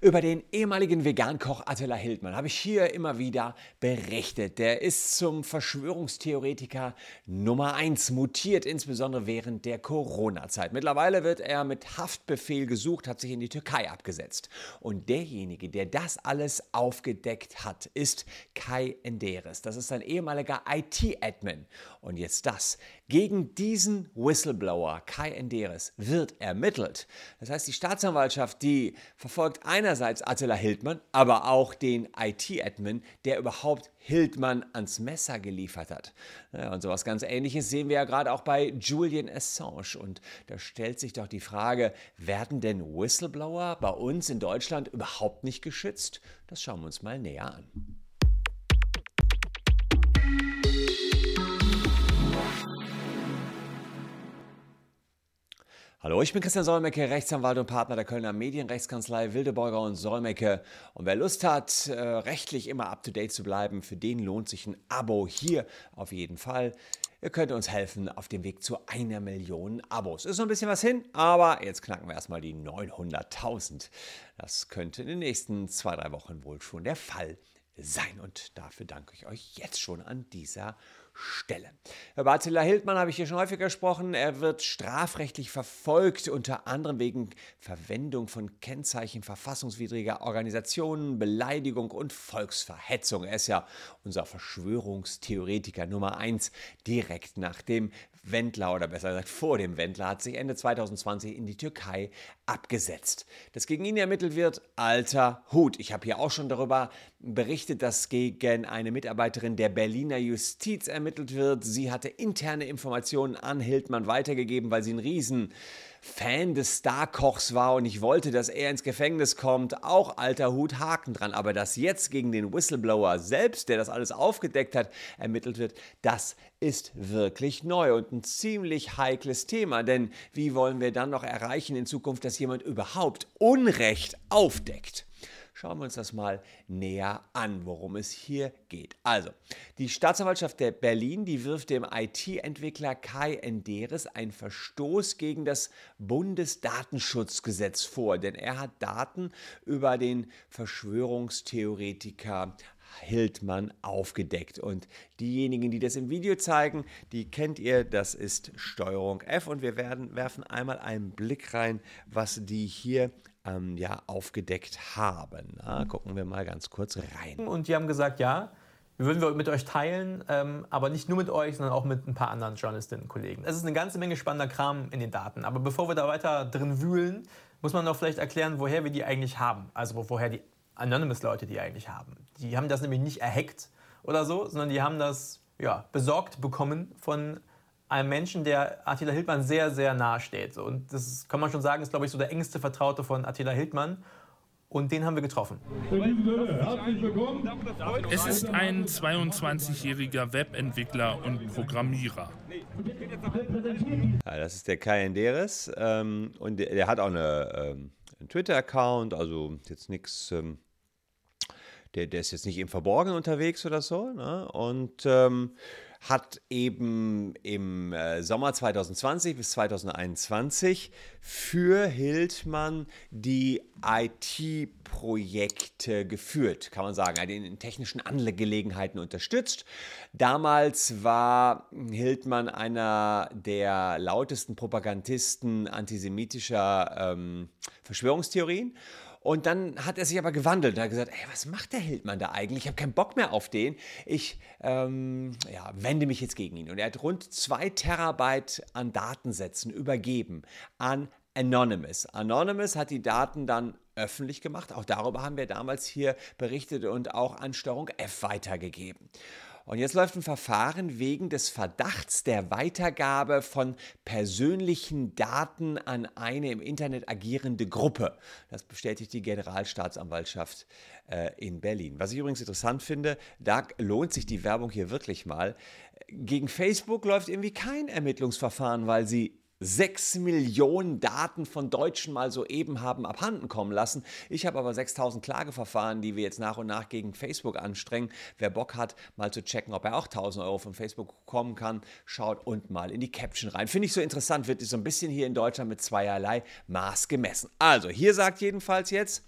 Über den ehemaligen Vegankoch Attila Hildmann habe ich hier immer wieder berichtet. Der ist zum Verschwörungstheoretiker Nummer 1 mutiert, insbesondere während der Corona-Zeit. Mittlerweile wird er mit Haftbefehl gesucht, hat sich in die Türkei abgesetzt. Und derjenige, der das alles aufgedeckt hat, ist Kai Enderes. Das ist ein ehemaliger IT-Admin. Und jetzt das. Gegen diesen Whistleblower Kai Enderes wird ermittelt. Das heißt, die Staatsanwaltschaft, die verfolgt einerseits Attila Hildmann, aber auch den IT-Admin, der überhaupt Hildmann ans Messer geliefert hat. Ja, und sowas ganz ähnliches sehen wir ja gerade auch bei Julian Assange. Und da stellt sich doch die Frage, werden denn Whistleblower bei uns in Deutschland überhaupt nicht geschützt? Das schauen wir uns mal näher an. Hallo, ich bin Christian Solmecke, Rechtsanwalt und Partner der Kölner Medienrechtskanzlei Wildeborger und Solmecke. Und wer Lust hat, äh, rechtlich immer up-to-date zu bleiben, für den lohnt sich ein Abo hier auf jeden Fall. Ihr könnt uns helfen auf dem Weg zu einer Million Abos. Ist noch ein bisschen was hin, aber jetzt knacken wir erstmal die 900.000. Das könnte in den nächsten zwei, drei Wochen wohl schon der Fall sein. Und dafür danke ich euch jetzt schon an dieser Stelle. Stelle. Über Attila Hildmann habe ich hier schon häufiger gesprochen. Er wird strafrechtlich verfolgt, unter anderem wegen Verwendung von Kennzeichen verfassungswidriger Organisationen, Beleidigung und Volksverhetzung. Er ist ja unser Verschwörungstheoretiker Nummer 1 direkt nach dem Wendler oder besser gesagt vor dem Wendler hat sich Ende 2020 in die Türkei abgesetzt. Dass gegen ihn ermittelt wird, alter Hut. Ich habe hier auch schon darüber berichtet, dass gegen eine Mitarbeiterin der Berliner Justiz ermittelt wird. Sie hatte interne Informationen an Hildmann weitergegeben, weil sie einen riesen Fan des Starkochs war und ich wollte, dass er ins Gefängnis kommt, auch alter Hut, Haken dran. Aber dass jetzt gegen den Whistleblower selbst, der das alles aufgedeckt hat, ermittelt wird, das ist wirklich neu und ein ziemlich heikles Thema. Denn wie wollen wir dann noch erreichen in Zukunft, dass jemand überhaupt Unrecht aufdeckt? Schauen wir uns das mal näher an, worum es hier geht. Also, die Staatsanwaltschaft der Berlin, die wirft dem IT-Entwickler Kai Enderes einen Verstoß gegen das Bundesdatenschutzgesetz vor, denn er hat Daten über den Verschwörungstheoretiker Hildmann aufgedeckt. Und diejenigen, die das im Video zeigen, die kennt ihr, das ist Steuerung F. Und wir werden, werfen einmal einen Blick rein, was die hier ähm, ja, aufgedeckt haben. Na, gucken wir mal ganz kurz rein. Und die haben gesagt, ja, wir würden mit euch teilen, ähm, aber nicht nur mit euch, sondern auch mit ein paar anderen Journalistinnen und Kollegen. Es ist eine ganze Menge spannender Kram in den Daten. Aber bevor wir da weiter drin wühlen, muss man noch vielleicht erklären, woher wir die eigentlich haben. Also woher die Anonymous-Leute die eigentlich haben. Die haben das nämlich nicht erhackt oder so, sondern die haben das ja, besorgt bekommen von einem Menschen, der Attila Hildmann sehr, sehr nahe steht. Und das kann man schon sagen, ist, glaube ich, so der engste Vertraute von Attila Hildmann. Und den haben wir getroffen. Es ist ein 22-jähriger Webentwickler und Programmierer. Ja, das ist der Kai Enderes. Ähm, und der, der, hat auch eine, ähm, einen Twitter-Account, also jetzt nichts. Ähm, der, der ist jetzt nicht im Verborgenen unterwegs oder so. Ne? Und ähm, hat eben im äh, Sommer 2020 bis 2021 für Hildmann die IT-Projekte geführt, kann man sagen, in technischen Angelegenheiten unterstützt. Damals war Hildmann einer der lautesten Propagandisten antisemitischer ähm, Verschwörungstheorien und dann hat er sich aber gewandelt. Er hat gesagt, ey, was macht der Hildmann da eigentlich? Ich habe keinen Bock mehr auf den. Ich ähm, ja, wende mich jetzt gegen ihn. Und er hat rund zwei Terabyte an Datensätzen übergeben an Anonymous. Anonymous hat die Daten dann öffentlich gemacht. Auch darüber haben wir damals hier berichtet und auch an Steuerung F weitergegeben. Und jetzt läuft ein Verfahren wegen des Verdachts der Weitergabe von persönlichen Daten an eine im Internet agierende Gruppe. Das bestätigt die Generalstaatsanwaltschaft äh, in Berlin. Was ich übrigens interessant finde, da lohnt sich die Werbung hier wirklich mal. Gegen Facebook läuft irgendwie kein Ermittlungsverfahren, weil sie 6 Millionen Daten von Deutschen mal soeben haben abhanden kommen lassen. Ich habe aber 6000 Klageverfahren, die wir jetzt nach und nach gegen Facebook anstrengen. Wer Bock hat, mal zu checken, ob er auch 1000 Euro von Facebook bekommen kann, schaut und mal in die Caption rein. Finde ich so interessant, wird so ein bisschen hier in Deutschland mit zweierlei Maß gemessen. Also, hier sagt jedenfalls jetzt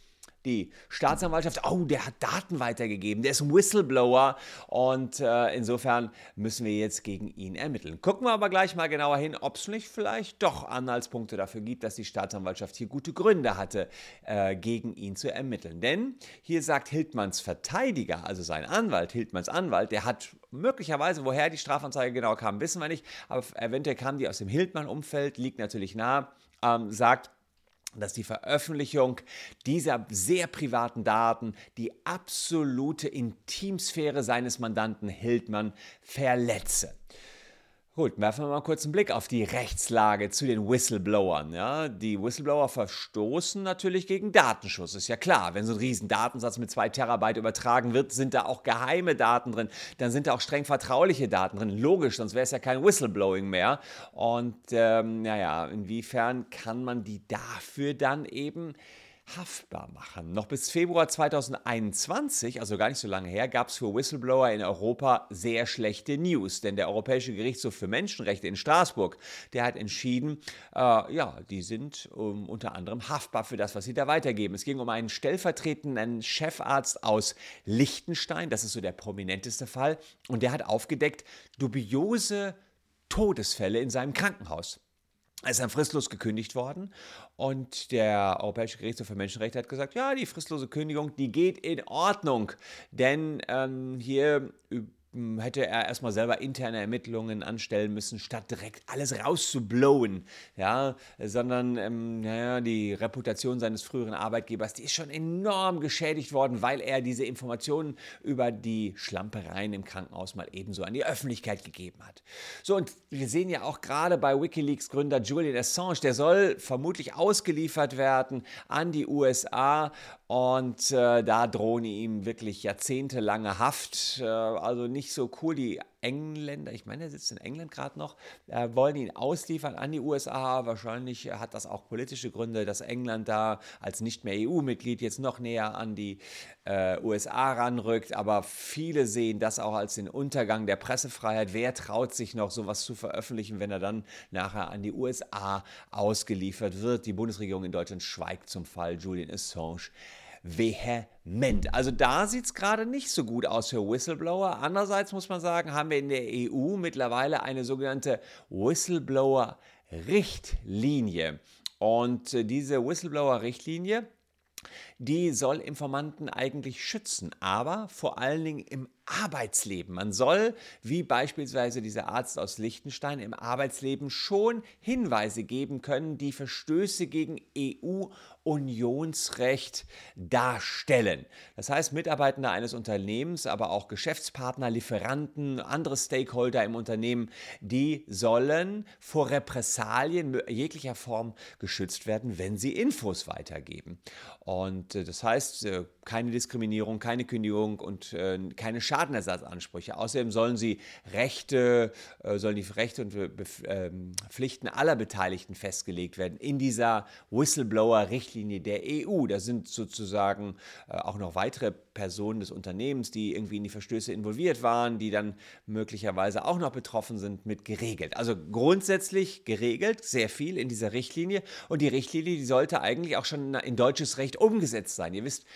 die Staatsanwaltschaft, oh, der hat Daten weitergegeben, der ist ein Whistleblower und äh, insofern müssen wir jetzt gegen ihn ermitteln. Gucken wir aber gleich mal genauer hin, ob es nicht vielleicht doch Anhaltspunkte dafür gibt, dass die Staatsanwaltschaft hier gute Gründe hatte, äh, gegen ihn zu ermitteln. Denn hier sagt Hildmanns Verteidiger, also sein Anwalt, Hildmanns Anwalt, der hat möglicherweise, woher die Strafanzeige genau kam, wissen wir nicht, aber eventuell kam die aus dem Hildmann-Umfeld, liegt natürlich nah, ähm, sagt, dass die Veröffentlichung dieser sehr privaten Daten die absolute Intimsphäre seines Mandanten Hildmann verletze. Gut, werfen wir mal kurz einen Blick auf die Rechtslage zu den Whistleblowern. Ja, die Whistleblower verstoßen natürlich gegen Datenschutz, ist ja klar. Wenn so ein riesen Datensatz mit zwei Terabyte übertragen wird, sind da auch geheime Daten drin. Dann sind da auch streng vertrauliche Daten drin. Logisch, sonst wäre es ja kein Whistleblowing mehr. Und ähm, naja, inwiefern kann man die dafür dann eben haftbar machen. Noch bis Februar 2021, also gar nicht so lange her, gab es für Whistleblower in Europa sehr schlechte News, denn der Europäische Gerichtshof für Menschenrechte in Straßburg, der hat entschieden, äh, ja, die sind um, ähm, unter anderem haftbar für das, was sie da weitergeben. Es ging um einen stellvertretenden Chefarzt aus Liechtenstein, das ist so der prominenteste Fall, und der hat aufgedeckt dubiose Todesfälle in seinem Krankenhaus. Ist dann fristlos gekündigt worden. Und der Europäische Gerichtshof für Menschenrechte hat gesagt, ja, die fristlose Kündigung, die geht in Ordnung, denn ähm, hier hätte er erstmal selber interne Ermittlungen anstellen müssen, statt direkt alles rauszublowen, ja, sondern ähm, naja, die Reputation seines früheren Arbeitgebers, die ist schon enorm geschädigt worden, weil er diese Informationen über die Schlampereien im Krankenhaus mal ebenso an die Öffentlichkeit gegeben hat. So, und wir sehen ja auch gerade bei Wikileaks Gründer Julian Assange, der soll vermutlich ausgeliefert werden an die USA und äh, da drohen ihm wirklich jahrzehntelange Haft. Äh, also nicht so cool. Die Engländer, ich meine, er sitzt in England gerade noch, äh, wollen ihn ausliefern an die USA. Wahrscheinlich hat das auch politische Gründe, dass England da als nicht mehr EU-Mitglied jetzt noch näher an die äh, USA ranrückt. Aber viele sehen das auch als den Untergang der Pressefreiheit. Wer traut sich noch, sowas zu veröffentlichen, wenn er dann nachher an die USA ausgeliefert wird? Die Bundesregierung in Deutschland schweigt zum Fall Julian Assange vehement. Also da sieht es gerade nicht so gut aus für Whistleblower. Andererseits muss man sagen, haben wir in der EU mittlerweile eine sogenannte Whistleblower-Richtlinie. Und äh, diese Whistleblower-Richtlinie, die soll Informanten eigentlich schützen, aber vor allen Dingen im Arbeitsleben. Man soll, wie beispielsweise dieser Arzt aus Liechtenstein, im Arbeitsleben schon Hinweise geben können, die Verstöße gegen EU- Unionsrecht darstellen. Das heißt, Mitarbeitende eines Unternehmens, aber auch Geschäftspartner, Lieferanten, andere Stakeholder im Unternehmen, die sollen vor Repressalien jeglicher Form geschützt werden, wenn sie Infos weitergeben. Und äh, das heißt, äh, keine Diskriminierung, keine Kündigung und äh, keine Schadenersatzansprüche. Außerdem sollen sie Rechte, sollen die Rechte und ähm, Pflichten aller Beteiligten festgelegt werden in dieser Whistleblower-Richtlinie Richtlinie der EU. Da sind sozusagen äh, auch noch weitere Personen des Unternehmens, die irgendwie in die Verstöße involviert waren, die dann möglicherweise auch noch betroffen sind, mit geregelt. Also grundsätzlich geregelt, sehr viel in dieser Richtlinie. Und die Richtlinie, die sollte eigentlich auch schon in deutsches Recht umgesetzt sein. Ihr wisst,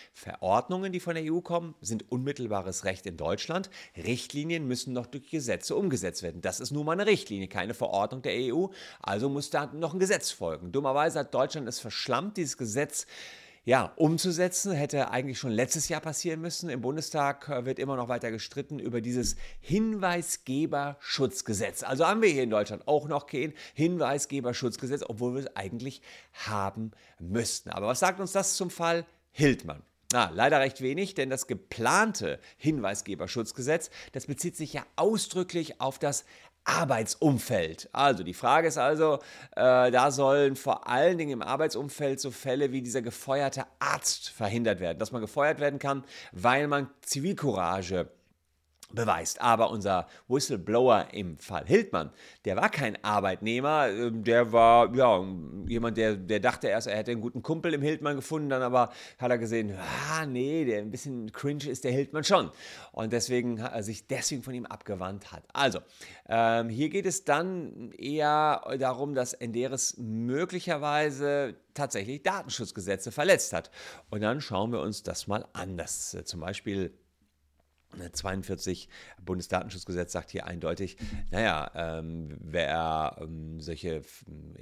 Verordnungen, die von der EU kommen, sind unmittelbares Recht in Deutschland. Richtlinien müssen noch durch Gesetze umgesetzt werden. Das ist nun mal eine Richtlinie, keine Verordnung der EU. Also muss da noch ein Gesetz folgen. Dummerweise hat Deutschland es verschlammt, dieses Gesetz ja, umzusetzen. Hätte eigentlich schon letztes Jahr passieren müssen. Im Bundestag äh, wird immer noch weiter gestritten über dieses Hinweisgeberschutzgesetz. Also haben wir hier in Deutschland auch noch kein Hinweisgeberschutzgesetz, obwohl wir es eigentlich haben müssten. Aber was sagt uns das zum Fall Hildmann? Na, leider recht wenig, denn das geplante Hinweisgeberschutzgesetz, das bezieht sich ja ausdrücklich auf das Arbeitsumfeld. Also die Frage ist also, äh, da sollen vor allen Dingen im Arbeitsumfeld so Fälle wie dieser gefeuerte Arzt verhindert werden, dass man gefeuert werden kann, weil man Zivilcourage beweist. Aber unser Whistleblower im Fall Hildmann, der war kein Arbeitnehmer, ähm, der war ja jemand, der, der dachte erst, er hätte einen guten Kumpel im Hildmann gefunden, dann aber hat er gesehen, ah nee, der ein bisschen cringe ist der Hildmann schon. Und deswegen hat er sich deswegen von ihm abgewandt hat. Also, ähm, hier geht es dann eher darum, dass Enderes möglicherweise tatsächlich Datenschutzgesetze verletzt hat. Und dann schauen wir uns das mal an. Das äh, zum Beispiel 42 Bundesdatenschutzgesetz sagt hier eindeutig, naja, ähm, wer ähm, solche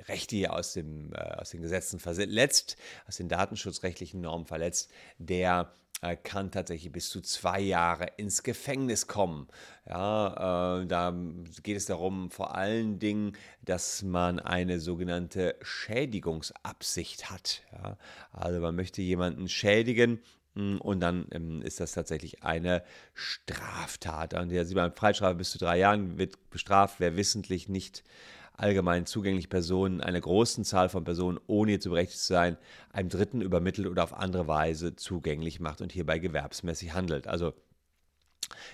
Rechte aus, dem, äh, aus den Gesetzen verletzt, aus den datenschutzrechtlichen Normen verletzt, der äh, kann tatsächlich bis zu zwei Jahre ins Gefängnis kommen. Ja, äh, da geht es darum, vor allen Dingen, dass man eine sogenannte Schädigungsabsicht hat. Ja, also man möchte jemanden schädigen und dann ähm, ist das tatsächlich eine Straftat. Und hier sieht man, Freistrafe bis zu drei Jahren wird bestraft, wer wissentlich nicht allgemein zugänglich Personen, einer großen Zahl von Personen, ohne hier zu berechtigt zu sein, einem Dritten übermittelt oder auf andere Weise zugänglich macht und hierbei gewerbsmäßig handelt. Also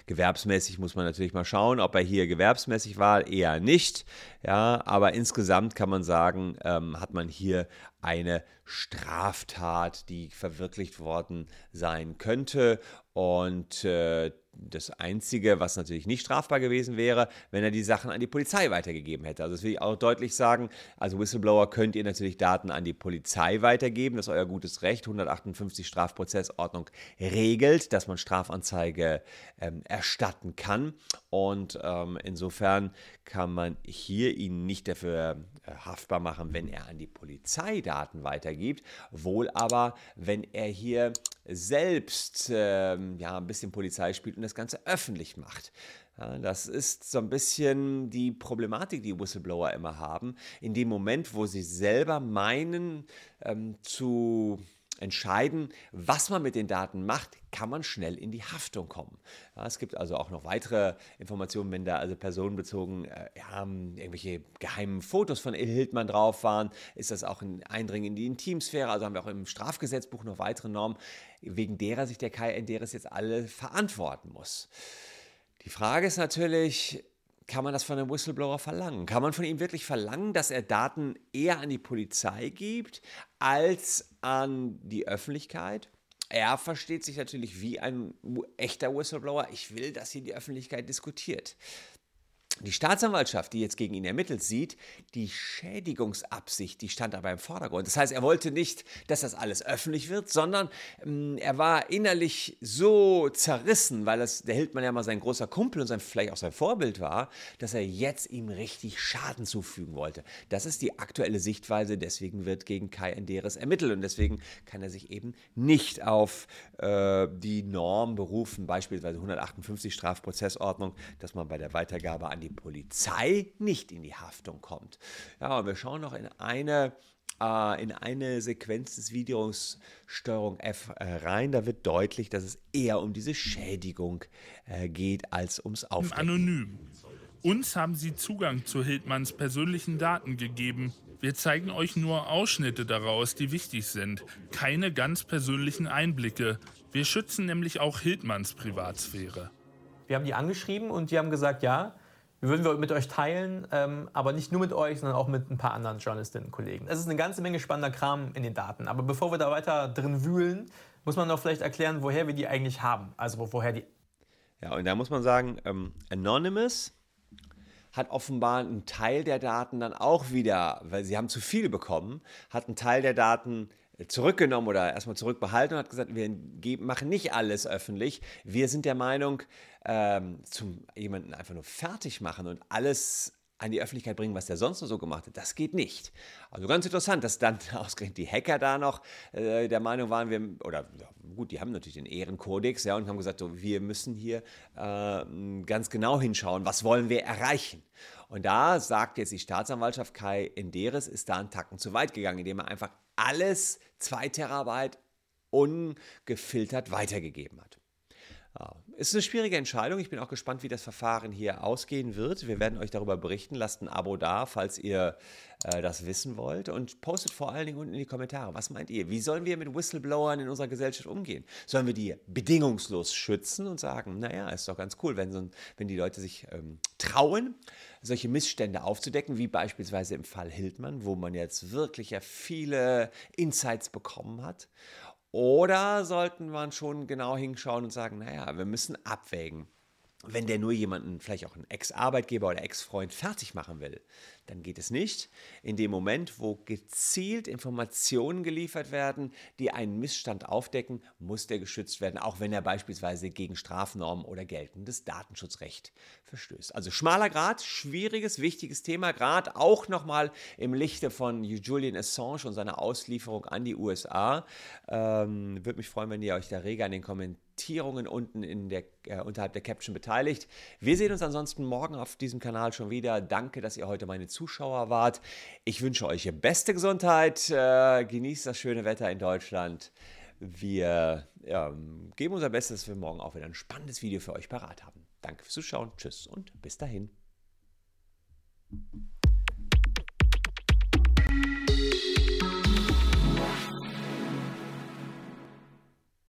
Gewerbsmäßig muss man natürlich mal schauen, ob er hier gewerbsmäßig war, eher nicht. Ja, aber insgesamt kann man sagen, ähm, hat man hier eine Straftat, die verwirklicht worden sein könnte. Und äh, das Einzige, was natürlich nicht strafbar gewesen wäre, wenn er die Sachen an die Polizei weitergegeben hätte. Also das will ich auch deutlich sagen. Also Whistleblower könnt ihr natürlich Daten an die Polizei weitergeben. Das ist euer gutes Recht. 158 Strafprozessordnung regelt, dass man Strafanzeige ähm, erstatten kann. Und ähm, insofern kann man hier ihn nicht dafür äh, haftbar machen, wenn er an die Polizei Daten weitergibt. Wohl aber, wenn er hier selbst ähm, ja, ein bisschen Polizei spielt und das Ganze öffentlich macht. Ja, das ist so ein bisschen die Problematik, die Whistleblower immer haben. In dem Moment, wo sie selber meinen ähm, zu entscheiden, was man mit den Daten macht, kann man schnell in die Haftung kommen. Ja, es gibt also auch noch weitere Informationen, wenn da also personenbezogen äh, ja, irgendwelche geheimen Fotos von Il Hildmann drauf waren, ist das auch ein Eindringen in die Intimsphäre. Also haben wir auch im Strafgesetzbuch noch weitere Normen, wegen derer sich der Kai Enderes jetzt alle verantworten muss. Die Frage ist natürlich, kann man das von einem Whistleblower verlangen? Kann man von ihm wirklich verlangen, dass er Daten eher an die Polizei gibt als an die Öffentlichkeit? Er versteht sich natürlich wie ein echter Whistleblower. Ich will, dass hier die Öffentlichkeit diskutiert. Die Staatsanwaltschaft, die jetzt gegen ihn ermittelt, sieht die Schädigungsabsicht, die stand aber im Vordergrund. Das heißt, er wollte nicht, dass das alles öffentlich wird, sondern ähm, er war innerlich so zerrissen, weil das, der Hildmann ja mal sein großer Kumpel und sein, vielleicht auch sein Vorbild war, dass er jetzt ihm richtig Schaden zufügen wollte. Das ist die aktuelle Sichtweise, deswegen wird gegen Kai Enderes ermittelt und deswegen kann er sich eben nicht auf äh, die Norm berufen, beispielsweise 158 Strafprozessordnung, dass man bei der Weitergabe an die Polizei nicht in die Haftung kommt. Ja, und wir schauen noch in eine äh, in eine Sequenz des Videos Steuerung F äh, rein. Da wird deutlich, dass es eher um diese Schädigung äh, geht als ums Aufdecken. Anonym. Uns haben sie Zugang zu Hildmanns persönlichen Daten gegeben. Wir zeigen euch nur Ausschnitte daraus, die wichtig sind. Keine ganz persönlichen Einblicke. Wir schützen nämlich auch Hildmanns Privatsphäre. Wir haben die angeschrieben und die haben gesagt, ja, würden wir mit euch teilen, ähm, aber nicht nur mit euch, sondern auch mit ein paar anderen Journalistinnen und Kollegen. Es ist eine ganze Menge spannender Kram in den Daten. Aber bevor wir da weiter drin wühlen, muss man noch vielleicht erklären, woher wir die eigentlich haben. Also woher die. Ja, und da muss man sagen, ähm, Anonymous hat offenbar einen Teil der Daten dann auch wieder, weil sie haben zu viel bekommen, hat einen Teil der Daten zurückgenommen oder erstmal zurückbehalten und hat gesagt, wir machen nicht alles öffentlich. Wir sind der Meinung, ähm, zum jemanden einfach nur fertig machen und alles an die Öffentlichkeit bringen, was der sonst noch so gemacht hat, das geht nicht. Also ganz interessant, dass dann ausgerechnet die Hacker da noch äh, der Meinung waren, wir, oder ja, gut, die haben natürlich den Ehrenkodex, ja, und haben gesagt, so, wir müssen hier äh, ganz genau hinschauen, was wollen wir erreichen. Und da sagt jetzt die Staatsanwaltschaft, Kai Enderes ist da einen Tacken zu weit gegangen, indem er einfach alles 2 Terabyte ungefiltert weitergegeben hat. Ist eine schwierige Entscheidung. Ich bin auch gespannt, wie das Verfahren hier ausgehen wird. Wir werden euch darüber berichten. Lasst ein Abo da, falls ihr äh, das wissen wollt. Und postet vor allen Dingen unten in die Kommentare. Was meint ihr? Wie sollen wir mit Whistleblowern in unserer Gesellschaft umgehen? Sollen wir die bedingungslos schützen und sagen, naja, ist doch ganz cool, wenn, so, wenn die Leute sich ähm, trauen, solche Missstände aufzudecken, wie beispielsweise im Fall Hildmann, wo man jetzt wirklich ja viele Insights bekommen hat. Oder sollten wir schon genau hinschauen und sagen, naja, wir müssen abwägen. Wenn der nur jemanden, vielleicht auch einen Ex-Arbeitgeber oder Ex-Freund fertig machen will, dann geht es nicht. In dem Moment, wo gezielt Informationen geliefert werden, die einen Missstand aufdecken, muss der geschützt werden, auch wenn er beispielsweise gegen Strafnormen oder geltendes Datenschutzrecht verstößt. Also schmaler Grad, schwieriges, wichtiges Thema, gerade auch nochmal im Lichte von Julian Assange und seiner Auslieferung an die USA. Ähm, Würde mich freuen, wenn ihr euch da rege an den Kommentierungen unten in der, äh, unterhalb der Caption beteiligt. Wir sehen uns ansonsten morgen auf diesem Kanal schon wieder. Danke, dass ihr heute meine Zuschauer wart. Ich wünsche euch beste Gesundheit, äh, genießt das schöne Wetter in Deutschland. Wir ja, geben unser Bestes, dass wir morgen auch wieder ein spannendes Video für euch parat haben. Danke fürs Zuschauen, tschüss und bis dahin.